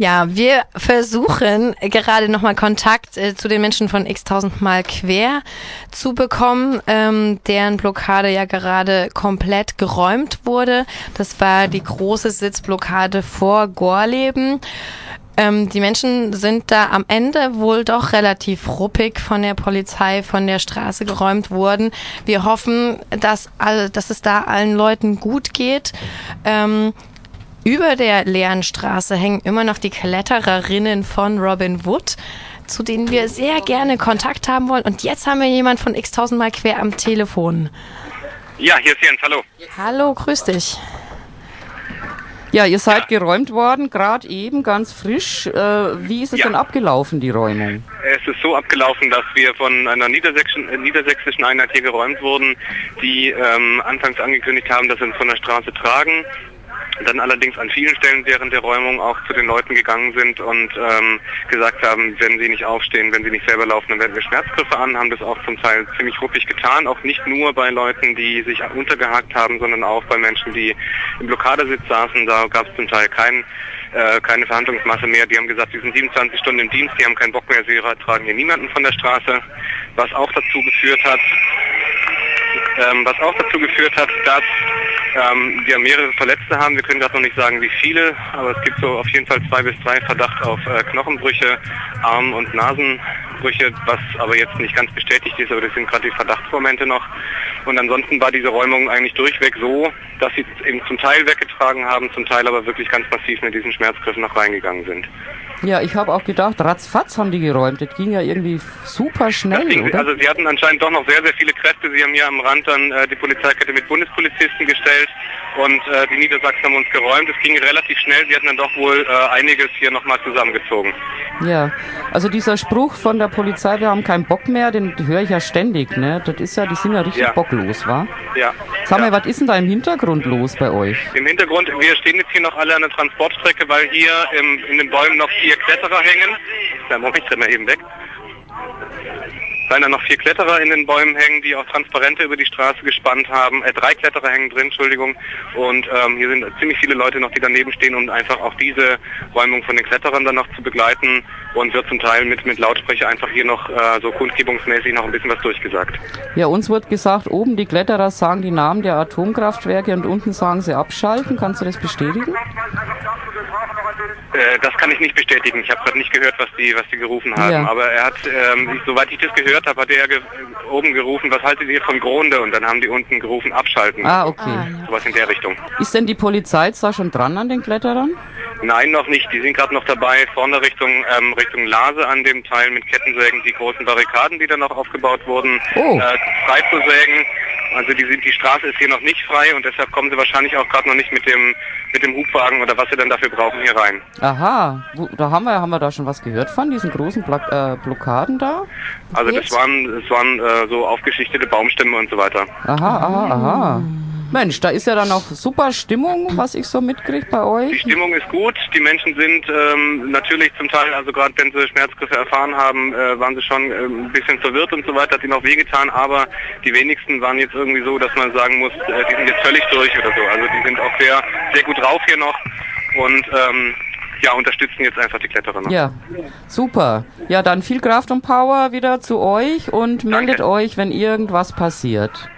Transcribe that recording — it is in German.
Ja, wir versuchen gerade nochmal Kontakt äh, zu den Menschen von x tausendmal quer zu bekommen, ähm, deren Blockade ja gerade komplett geräumt wurde. Das war die große Sitzblockade vor Gorleben. Ähm, die Menschen sind da am Ende wohl doch relativ ruppig von der Polizei von der Straße geräumt worden. Wir hoffen, dass, all, dass es da allen Leuten gut geht. Ähm, über der leeren Straße hängen immer noch die Klettererinnen von Robin Wood, zu denen wir sehr gerne Kontakt haben wollen. Und jetzt haben wir jemand von x tausendmal quer am Telefon. Ja, hier ist Jens, hallo. Hallo, grüß dich. Ja, ihr seid ja. geräumt worden, gerade eben, ganz frisch. Äh, wie ist es ja. denn abgelaufen, die Räumung? Es ist so abgelaufen, dass wir von einer niedersächsischen, äh, niedersächsischen Einheit hier geräumt wurden, die ähm, anfangs angekündigt haben, dass sie uns von der Straße tragen dann allerdings an vielen Stellen während der Räumung auch zu den Leuten gegangen sind und ähm, gesagt haben, wenn sie nicht aufstehen, wenn sie nicht selber laufen, dann werden wir Schmerzgriffe an, haben das auch zum Teil ziemlich ruppig getan, auch nicht nur bei Leuten, die sich untergehakt haben, sondern auch bei Menschen, die im Blockadesitz saßen, da gab es zum Teil keinen äh, keine Verhandlungsmasse mehr. Die haben gesagt, sie sind 27 Stunden im Dienst, die haben keinen Bock mehr, sie tragen hier niemanden von der Straße, was auch dazu geführt hat, ähm, was auch dazu geführt hat, dass ähm, wir mehrere Verletzte haben. Wir können gerade noch nicht sagen, wie viele, aber es gibt so auf jeden Fall zwei bis drei Verdacht auf äh, Knochenbrüche, Arm- und Nasenbrüche, was aber jetzt nicht ganz bestätigt ist, aber das sind gerade die Verdachtsmomente noch. Und ansonsten war diese Räumung eigentlich durchweg so, dass sie eben zum Teil weggetragen haben, zum Teil aber wirklich ganz massiv mit diesen Schmerzgriffen noch reingegangen sind. Ja, ich habe auch gedacht, ratzfatz haben die geräumt. Das ging ja irgendwie super schnell, ging, oder? Also sie hatten anscheinend doch noch sehr, sehr viele Kräfte. Sie haben hier am Rand dann äh, die Polizeikette mit Bundespolizisten gestellt und äh, die Niedersachsen haben uns geräumt. Es ging relativ schnell. Sie hatten dann doch wohl äh, einiges hier nochmal zusammengezogen. Ja, also dieser Spruch von der Polizei, wir haben keinen Bock mehr, den höre ich ja ständig. Ne? Das ist ja, die sind ja richtig ja. bocklos, wa? Ja. Sag mal, ja. was ist denn da im Hintergrund los bei euch? Im Hintergrund, wir stehen jetzt hier noch alle an der Transportstrecke, weil hier im, in den Bäumen noch vier Kletterer hängen. Da Moment, ich mal eben weg seien da noch vier Kletterer in den Bäumen hängen, die auch Transparente über die Straße gespannt haben. Äh, drei Kletterer hängen drin, Entschuldigung. Und ähm, hier sind ziemlich viele Leute noch, die daneben stehen, um einfach auch diese Räumung von den Kletterern dann noch zu begleiten. Und wird zum Teil mit, mit Lautsprecher einfach hier noch äh, so kundgebungsmäßig noch ein bisschen was durchgesagt. Ja, uns wird gesagt, oben die Kletterer sagen die Namen der Atomkraftwerke und unten sagen sie abschalten. Kannst du das bestätigen? Äh, das kann ich nicht bestätigen. Ich habe gerade nicht gehört, was die, was die gerufen haben. Ja. Aber er hat, ähm, soweit ich das gehört habe, hat er ge oben gerufen, was haltet ihr von Gronde? Und dann haben die unten gerufen, abschalten. Ah, okay. Ah, ja. Sowas in der Richtung. Ist denn die Polizei jetzt da schon dran an den Kletterern? Nein, noch nicht. Die sind gerade noch dabei, vorne Richtung ähm, Richtung Lase an dem Teil mit Kettensägen die großen Barrikaden, die da noch aufgebaut wurden, oh. äh, freizusägen. Also die, die Straße ist hier noch nicht frei und deshalb kommen sie wahrscheinlich auch gerade noch nicht mit dem mit dem Hubwagen oder was sie dann dafür brauchen hier rein. Aha, da haben wir haben wir da schon was gehört von diesen großen Bla äh, Blockaden da? Also das waren das waren äh, so aufgeschichtete Baumstämme und so weiter. Aha, aha, aha. Mensch, da ist ja dann auch super Stimmung, was ich so mitkriege bei euch. Die Stimmung ist gut. Die Menschen sind ähm, natürlich zum Teil, also gerade wenn sie Schmerzgriffe erfahren haben, äh, waren sie schon äh, ein bisschen verwirrt und so weiter, hat ihnen auch wehgetan, aber die wenigsten waren jetzt irgendwie so, dass man sagen muss, äh, die sind jetzt völlig durch oder so. Also die sind auch sehr, sehr gut drauf hier noch und ähm, ja, unterstützen jetzt einfach die Kletterer noch. Ja, super. Ja, dann viel Kraft und Power wieder zu euch und meldet Danke. euch, wenn irgendwas passiert.